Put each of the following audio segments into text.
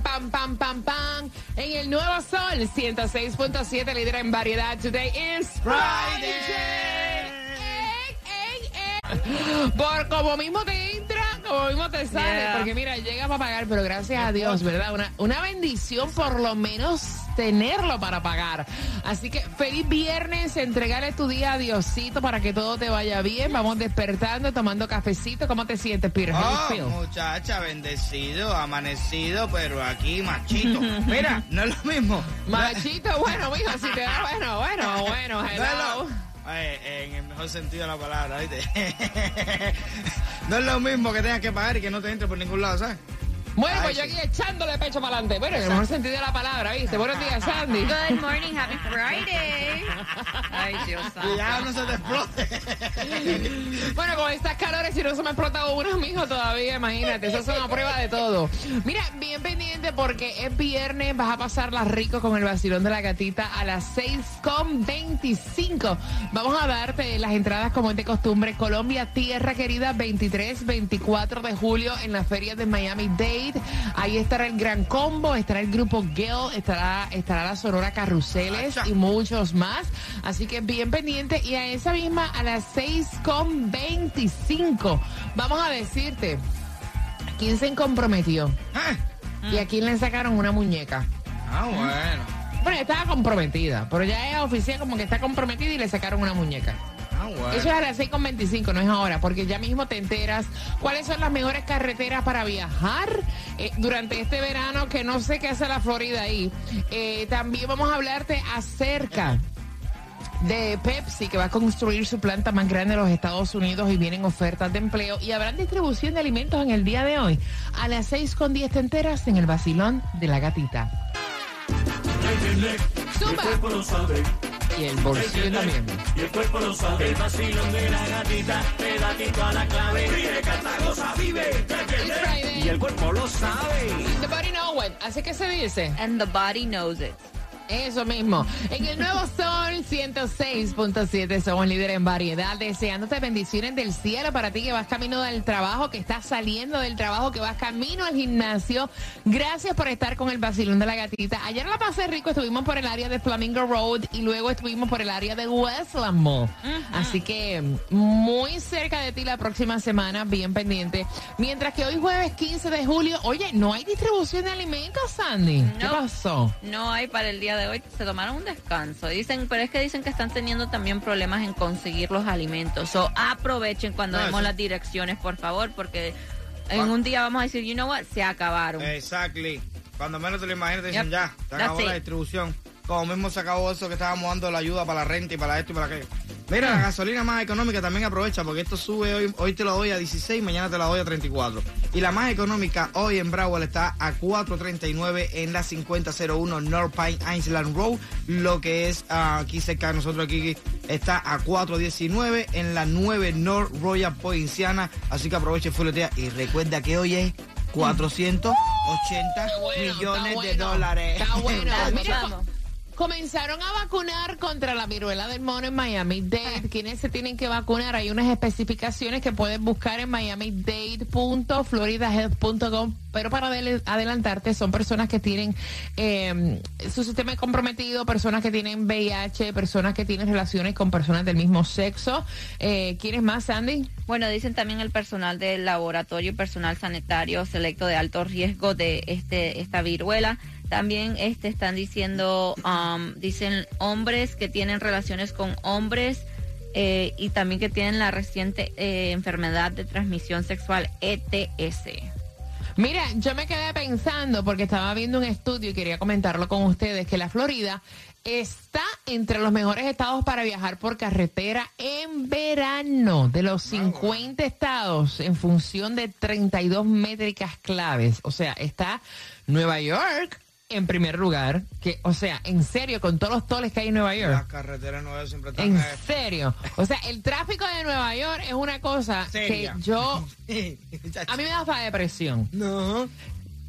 Pam, pam, pam, pam. En el nuevo sol, 106.7, líder en variedad. Today is Friday. Ey, ey, ey. Por como mismo te entra, como mismo te sale. Yeah. Porque mira, llega para pagar, pero gracias a Dios, ¿verdad? Una, una bendición por lo menos tenerlo para pagar. Así que feliz viernes, entregale tu día a Diosito para que todo te vaya bien. Vamos despertando, tomando cafecito. ¿Cómo te sientes, Peter? Oh, muchacha, bendecido, amanecido, pero aquí machito. Mira, no es lo mismo. Machito, bueno, mijo, si te da, bueno, bueno, bueno, hello. lo- Eh, en el mejor sentido de la palabra, ¿viste? no es lo mismo que tengas que pagar y que no te entre por ningún lado, ¿sabes? Bueno, Ay, pues yo aquí echándole pecho para adelante. Bueno, en el mejor sentido de la palabra, ¿viste? Buenos días, Sandy. Good morning, happy Friday. Ay, Dios santo. no se te explote. Bueno, con estas calores, si no se me ha explotado uno, mijo, todavía, imagínate. Eso es una prueba de todo. Mira, bien pendiente porque es viernes, vas a pasarla rico con el vacilón de la gatita a las 6.25. Vamos a darte las entradas como es de costumbre. Colombia, Tierra Querida, 23, 24 de julio en la feria de Miami Dade. Ahí estará el Gran Combo, estará el grupo Gale, estará, estará la Sonora Carruseles y muchos más. Así que bien pendiente. Y a esa misma, a las 6.25, vamos a decirte quién se comprometió Ah, y a quién le sacaron una muñeca. Ah, bueno. Bueno, estaba comprometida, pero ya es oficial como que está comprometida y le sacaron una muñeca. Ah, bueno. Eso es a las 6.25, no es ahora, porque ya mismo te enteras cuáles son las mejores carreteras para viajar eh, durante este verano, que no sé qué hace la Florida ahí. Eh, también vamos a hablarte acerca de Pepsi, que va a construir su planta más grande en los Estados Unidos y vienen ofertas de empleo y habrán distribución de alimentos en el día de hoy. A las 6.10 te enteras en el vacilón de la gatita. Zumba. Y el bolsillo también. y el cuerpo lo sabe. El vacilón de la gatita, pedatito a la clave. Ríe, canta, goza, vive. Y el cuerpo lo sabe. The body know it. Así que se dice. And the body knows it. Eso mismo. En el nuevo Sol 106.7 somos líderes en variedad, deseándote bendiciones del cielo para ti que vas camino del trabajo, que estás saliendo del trabajo, que vas camino al gimnasio. Gracias por estar con el vacilón de la gatita. Ayer la pasé rico, estuvimos por el área de Flamingo Road y luego estuvimos por el área de Westland Mall. Así que muy cerca de ti la próxima semana, bien pendiente. Mientras que hoy jueves 15 de julio, oye, no hay distribución de alimentos, Sandy. ¿Qué pasó? No hay para el día de hoy. Se tomaron un descanso. Dicen, pero es que dicen que están teniendo también problemas en conseguir los alimentos. O aprovechen cuando Ah, demos las direcciones, por favor, porque en un día vamos a decir, you know what, se acabaron. Exactly. Cuando menos te lo imaginas, te dicen Yep. ya, se That's acabó la it. distribución. Como mismo se acabó eso que estábamos dando la ayuda para la renta y para esto y para aquello. Mira, la gasolina más económica también aprovecha porque esto sube hoy, hoy te lo doy a 16, mañana te la doy a 34. Y la más económica hoy en Broward está a 4.39 en la 5001 North Pine Island Road, lo que es ah, aquí cerca de nosotros aquí está a 4.19 en la 9 North Royal Poinciana, así que aproveche fuletea y recuerda que hoy es 480 Está bueno, millones de dólares. Está bueno. Comenzaron a vacunar contra la viruela del mono en Miami Dade. ¿Quiénes se tienen que vacunar? Hay unas especificaciones que puedes buscar en miamidade.floridahealth.com. Pero para adel- adelantarte, son personas que tienen eh, su sistema comprometido, personas que tienen VIH, personas que tienen relaciones con personas del mismo sexo. Eh, ¿Quiénes más, Sandy? Bueno, dicen también el personal del laboratorio y personal sanitario selecto de alto riesgo de este esta viruela. También este están diciendo, um, dicen hombres que tienen relaciones con hombres eh, y también que tienen la reciente eh, enfermedad de transmisión sexual ETS. Mira, yo me quedé pensando porque estaba viendo un estudio y quería comentarlo con ustedes que la Florida está entre los mejores estados para viajar por carretera en verano. De los 50 estados, en función de 32 métricas claves. O sea, está Nueva York en primer lugar. Que, o sea, en serio, con todos los toles que hay en Nueva York. Las carreteras nuevas siempre están... En serio. O sea, el tráfico de Nueva York es una cosa Seria. que yo. A mí me da hasta depresión. No.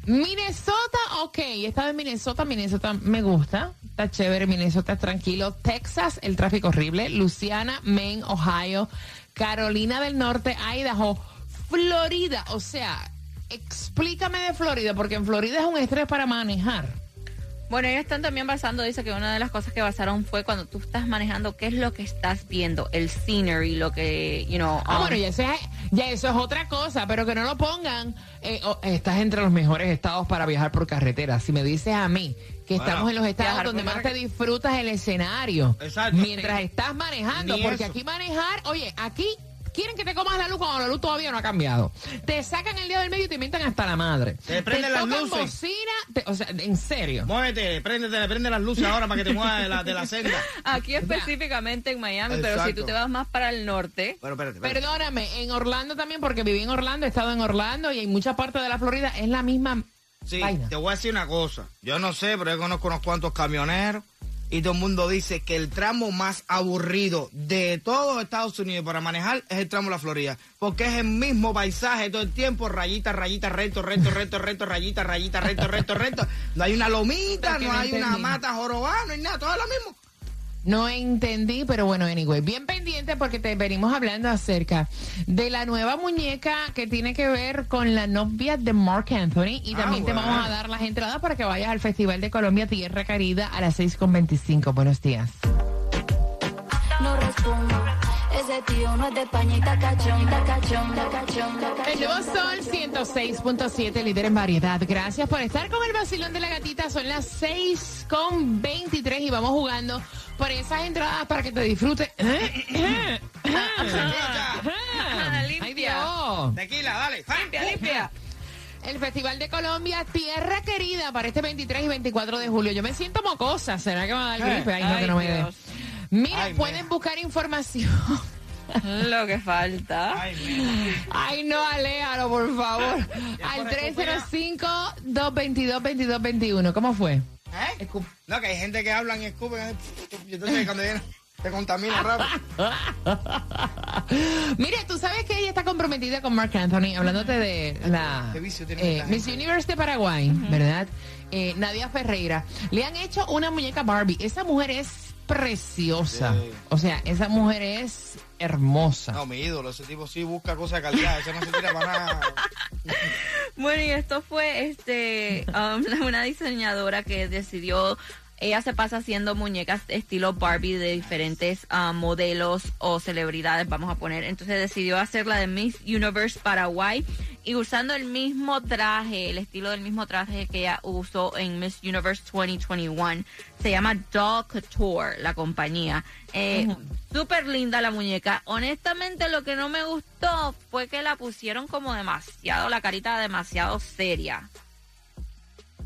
Minnesota, ok. He estado en Minnesota. Minnesota me gusta. Está chévere. Minnesota es tranquilo. Texas, el tráfico horrible. Luciana, Maine, Ohio. Carolina del Norte, Idaho. Florida. O sea, explícame de Florida, porque en Florida es un estrés para manejar. Bueno, ellos están también basando, dice que una de las cosas que basaron fue cuando tú estás manejando, qué es lo que estás viendo, el scenery, lo que, you know. Ah, um, bueno, ya eso, es, ya eso es otra cosa, pero que no lo pongan. eh, oh, estás entre los mejores estados para viajar por carretera. Si me dices a mí que Bueno, estamos en los estados donde más te disfrutas el escenario, Exacto. mientras estás manejando, Ni porque eso. aquí manejar, oye, aquí quieren que te comas la luz cuando la luz todavía no ha cambiado. Te sacan el día del medio y te inventan hasta la madre. Te prenden las tocan luces. bocina, te- o sea, en serio. Muévete, préndete, prende las luces ahora para que te muevas de la, de la senda. Aquí específicamente en Miami, pero si tú te vas más para el norte, Bueno, espérate, espérate. Perdóname, en Orlando también, porque viví en Orlando, he estado en Orlando y en muchas partes de la Florida es la misma Sí, vaina. te voy a decir una cosa. Yo no sé, pero yo conozco unos cuantos camioneros y todo el mundo dice que el tramo más aburrido de todo Estados Unidos para manejar es el tramo de la Florida. Porque es el mismo paisaje todo el tiempo, rayita, rayita, recto, recto, recto, recto, rayita, rayita, recto, recto, recto. No hay una lomita, no hay una mata jorobada, no hay nada, todo es lo mismo. No entendí, pero bueno, anyway, bien pendiente porque te venimos hablando acerca de la nueva muñeca que tiene que ver con la novia de Mark Anthony y Ah, también te vamos a dar las entradas para que vayas al Festival de Colombia Tierra Querida a las 6.25. Buenos días. no respondo. Ese tío no es de España y está cachón, está cachón, está cachón, está cachón. El nuevo Sol 106.7, líder en variedad. Gracias por estar con el vacilón de la gatita. Son las 6.23 y vamos jugando por esas entradas para que te disfrutes. Ay, limpia. Dios. Tequila, dale. limpia, limpia. El Festival de Colombia, Tierra Querida, para este 23 y 24 de julio. Yo me siento mocosa. ¿Será que me va a dar Eh. gripe? Ay, no, Ay, que no me dé. Mira, Ay, pueden mira. buscar información. Lo que falta. Ay. Ay, no, aléjalo, por favor. Al por escuela. 305-222-2221. ¿Cómo fue? ¿Eh? No, que hay gente que hablan y escupen. Y entonces cuando viene, te contamina rápido. Mire, tú sabes que ella está comprometida con Mark Anthony, hablándote de la Qué vicio tiene eh, esta Miss gente. Universe de Paraguay, ¿verdad? Eh, Nadia Ferreira. Le han hecho una muñeca Barbie. Esa mujer es preciosa. Sí. O sea, esa mujer es hermosa. No, mi ídolo, ese tipo sí busca cosas de calidad, ese no se tira para nada. Bueno, y esto fue este um, una diseñadora que decidió, ella se pasa haciendo muñecas estilo Barbie de diferentes ah, modelos o celebridades, vamos a poner. Entonces decidió hacer la de Miss Universe Paraguay y usando el mismo traje, el estilo del mismo traje que ella usó en Miss Universe 2021. Se llama Doll Couture, la compañía. Eh, Súper linda la muñeca. Honestamente, lo que no me gustó fue que la pusieron como demasiado, la carita demasiado seria.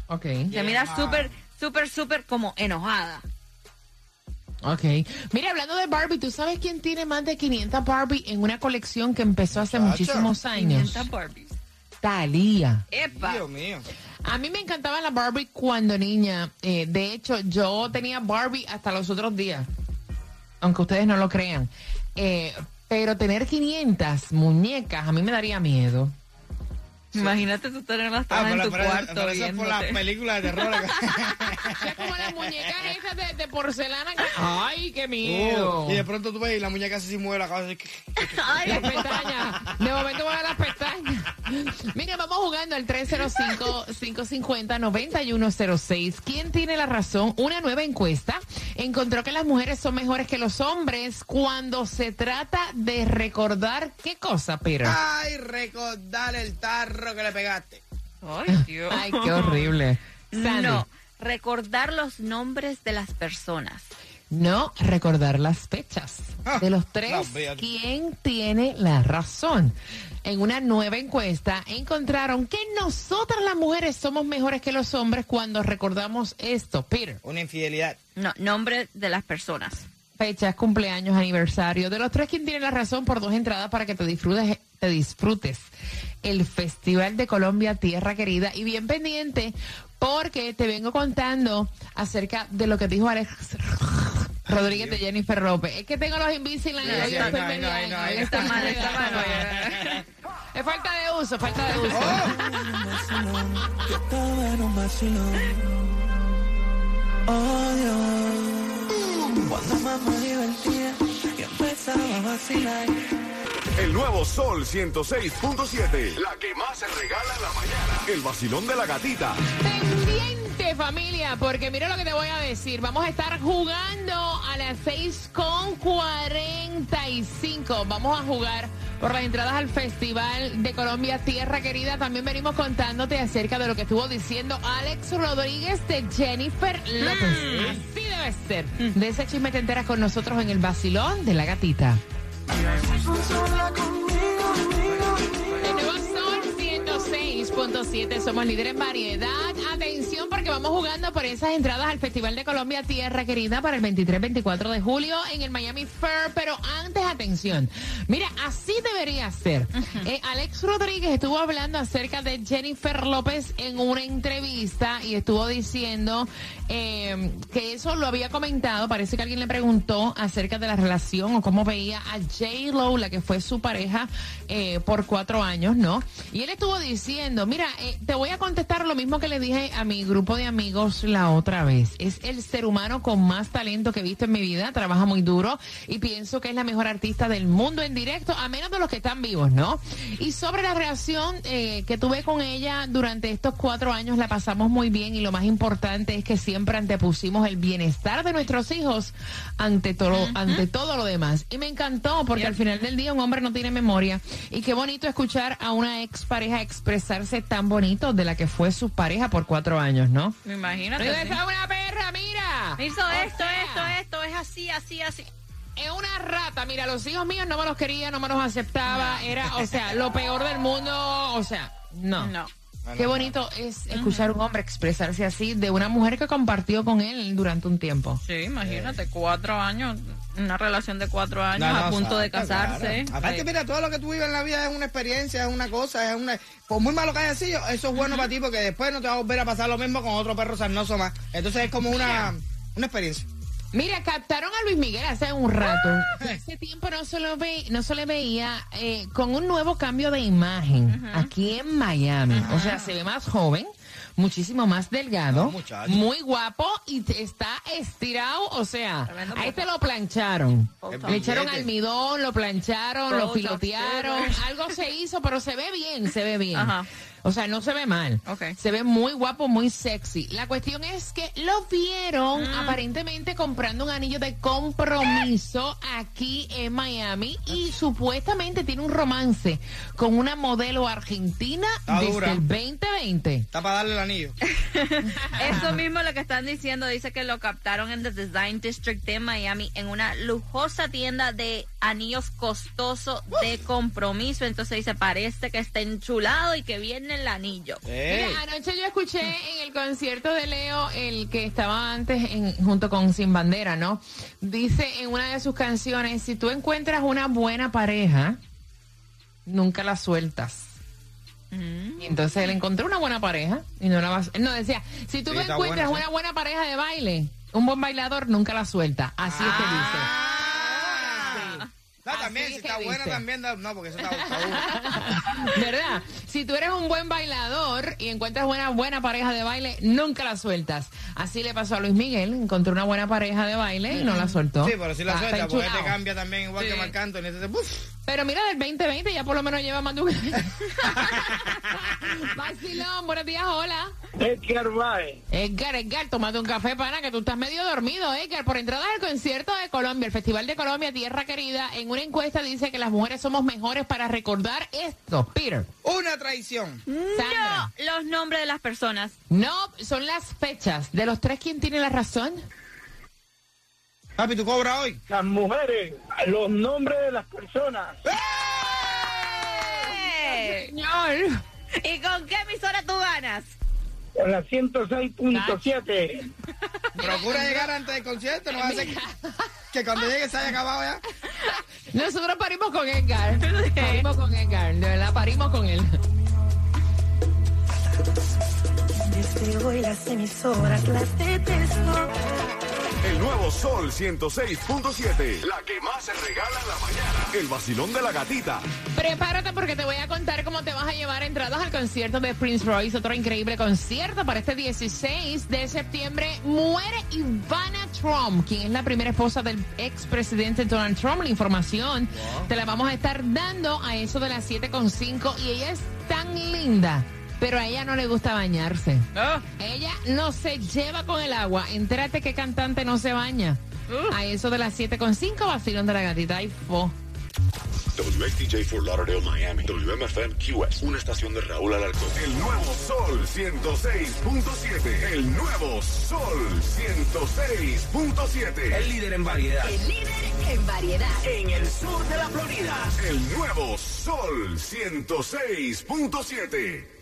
Ok, Se mira súper, súper, súper como enojada. ok. Mira, hablando de Barbie, ¿tú sabes quién tiene más de 500 Barbie en una colección que empezó hace muchísimos años? 500 Barbies. Talía. ¡Epa! Dios mío. A mí me encantaba la Barbie cuando niña. Eh, de hecho, yo tenía Barbie hasta los otros días. Aunque ustedes no lo crean. Eh, pero tener 500 muñecas a mí me daría miedo. Imagínate tú tenerlas Ah, todas en pero, tu pero- cuarto pero eso es por las películas de terror. Es como las muñecas esas de, de porcelana. que- ¡Ay, qué miedo! Uh, y de pronto tú ves y la muñeca así mueve la cabeza. que- Las pestañas. De momento voy a las pestañas. Mira, vamos jugando al 305-550-9106. ¿Quién tiene la razón? Una nueva encuesta encontró que las mujeres son mejores que los hombres cuando se trata de recordar qué cosa, pero. Ay, recordar el tarro que le pegaste. Ay, Dios. Ay, qué horrible. Sandy. No, recordar los nombres de las personas. No recordar las fechas. Ah, De los tres. ¿quién tiene la razón? En una nueva encuesta encontraron que nosotras las mujeres somos mejores que los hombres cuando recordamos esto. Peter. Una infidelidad. No, nombre de las personas. Fechas, cumpleaños, aniversario. De los tres, ¿quién tiene la razón por dos entradas para que te disfrutes, te disfrutes el Festival de Colombia Tierra Querida? Y bien pendiente, porque te vengo contando acerca de lo que dijo Alex Rodríguez de Jennifer López. Es que tengo los no, hoy no, estoy está mal, está mal. Es falta de uso, falta de uso. Yo en. Oh Dios. Cuando me divertía y empezaba a vacilar. El nuevo Sol 106.7. La que más se regala en la mañana. El vacilón de la gatita. Pendiente familia, porque mira lo que te voy a decir. Vamos a estar jugando a las 6 con 45. Vamos a jugar por las entradas al Festival de Colombia Tierra Querida. También venimos contándote acerca de lo que estuvo diciendo Alex Rodríguez de Jennifer López. Así debe ser. De ese chisme te enteras con nosotros en el vacilón de la gatita. 你还是付错了 106.7, somos líderes en variedad. Atención porque vamos jugando por esas entradas al Festival de Colombia Tierra Querida para el 23-24 de julio en el Miami Fair. Pero antes, atención. Mira, así debería ser. Eh, Alex Rodríguez estuvo hablando acerca de Jennifer López en una entrevista y estuvo diciendo eh, que eso lo había comentado. Parece que alguien le preguntó acerca de la relación o cómo veía a J. Lo, la que fue su pareja eh, por cuatro años, ¿no? Y él estuvo diciendo, mira, eh, te voy a contestar lo mismo que le dije a mi grupo de amigos la otra vez. Es el ser humano con más talento que he visto en mi vida, trabaja muy duro y pienso que es la mejor artista del mundo en directo, a menos de los que están vivos, ¿no? Y sobre la relación eh, que tuve con ella durante estos cuatro años, la pasamos muy bien y lo más importante es que siempre antepusimos el bienestar de nuestros hijos ante todo, ante todo lo demás. Y me encantó porque al final del día un hombre no tiene memoria y qué bonito escuchar a una ex pareja expresarse tan bonito de la que fue su pareja por cuatro años, ¿no? Sí. esa es una perra, mira. Hizo esto, esto, esto, es así, así, así. Es una rata, mira, los hijos míos no me los quería, no me los aceptaba, era, o sea, lo peor del mundo, o sea, no. No. Qué bonito es escuchar a un hombre expresarse así de una mujer que compartió con él durante un tiempo. Sí, imagínate, cuatro años, una relación de cuatro años No, no, a punto de casarse. claro. Aparte, Sí. mira, todo lo que tú vives en la vida es una experiencia, es una cosa, es una... Por muy malo que haya sido, eso es bueno para ti porque después no te va a volver a pasar lo mismo con otro perro sarnoso más. Entonces es como una, una experiencia. Mira, captaron a Luis Miguel hace un rato. Hace tiempo no se, lo ve, no se le veía eh, con un nuevo cambio de imagen aquí en Miami. O sea, se ve más joven, muchísimo más delgado, No, muy guapo y te- está estirado. O sea, Tremendo a este lo plancharon. Le echaron almidón, lo plancharon, lo filotearon. Algo se hizo, pero se ve bien, se ve bien. Ajá. O sea, no se ve mal. Se ve muy guapo, muy sexy. La cuestión es que lo vieron Mm. aparentemente comprando un anillo de compromiso aquí en Miami y supuestamente tiene un romance con una modelo argentina Está desde dura. el 2020. Está para darle el anillo. Eso mismo lo que están diciendo, dice que lo captaron en The Design District de Miami en una lujosa tienda de anillos costosos de compromiso. Entonces dice, parece que está enchulado y que viene el anillo. Ey. Mira, anoche yo escuché en el concierto de Leo, el que estaba antes en- junto con Sin Bandera, ¿no? Dice en una de sus canciones, si tú encuentras una buena pareja, nunca la sueltas. Y entonces él encontró una buena pareja y no la vas... No, decía, si tú Sí, está encuentras buena, sí. una buena pareja de baile, un buen bailador, nunca la suelta. Así es que dice. Ah. No, Así también, es si está buena dice. también, no, porque eso está, está. ¿Verdad? Si tú eres un buen bailador y encuentras una buena pareja de baile, nunca la sueltas. Así le pasó a Luis Miguel, encontró una buena pareja de baile y no la soltó. Sí, pero si la Está- suelta, porque te enchulado. cambia también igual que Marc Anthony. Pero mira, del 2020 ya por lo menos lleva más de un Vacilón, buenos días, hola. Edgar Baez. Edgar, Edgar, tómate un café, pana, que tú estás medio dormido, Edgar. Por entrada al concierto de Colombia, el Festival de Colombia, Tierra Querida, en una encuesta dice que las mujeres somos mejores para recordar esto. Peter. Una traición. Sandra. No, los nombres de las personas. No, son las fechas. De los tres, ¿quién tiene la razón? Papi, ¿tú cobras hoy? Las mujeres, los nombres de las personas. ¡Eh! Señor. ¿Y con qué emisora tú ganas? Con la 106.7. Procura llegar antes del concierto, no va a ser que, que cuando llegue se haya acabado ya. Nosotros parimos con Edgar. Parimos con Edgar. De verdad, parimos con él. Desde hoy las emisoras las detesto. El nuevo Sol 106.7. La que más se regala en la mañana. El vacilón de la gatita. Prepárate porque te voy a contar cómo te vas a llevar entradas al concierto de Prince Royce, otro increíble concierto para este 16 de septiembre. Muere Ivana Trump, quien es la primera esposa del expresidente Donald Trump. La información te la vamos a estar dando a eso de las 7.5 y ella es tan linda. Pero a ella no le gusta bañarse. Ella no se lleva con el agua. Entérate que cantante no se baña. A eso de las 7.5, vacilón de la gatita. Ay, fo. WXTJ for Lauderdale, Miami. WMFM QS. Una estación de Raúl Alarcón. El nuevo Sol 106.7. El nuevo Sol 106.7. El líder en variedad. El líder en variedad. En el sur de la Florida. El nuevo Sol 106.7.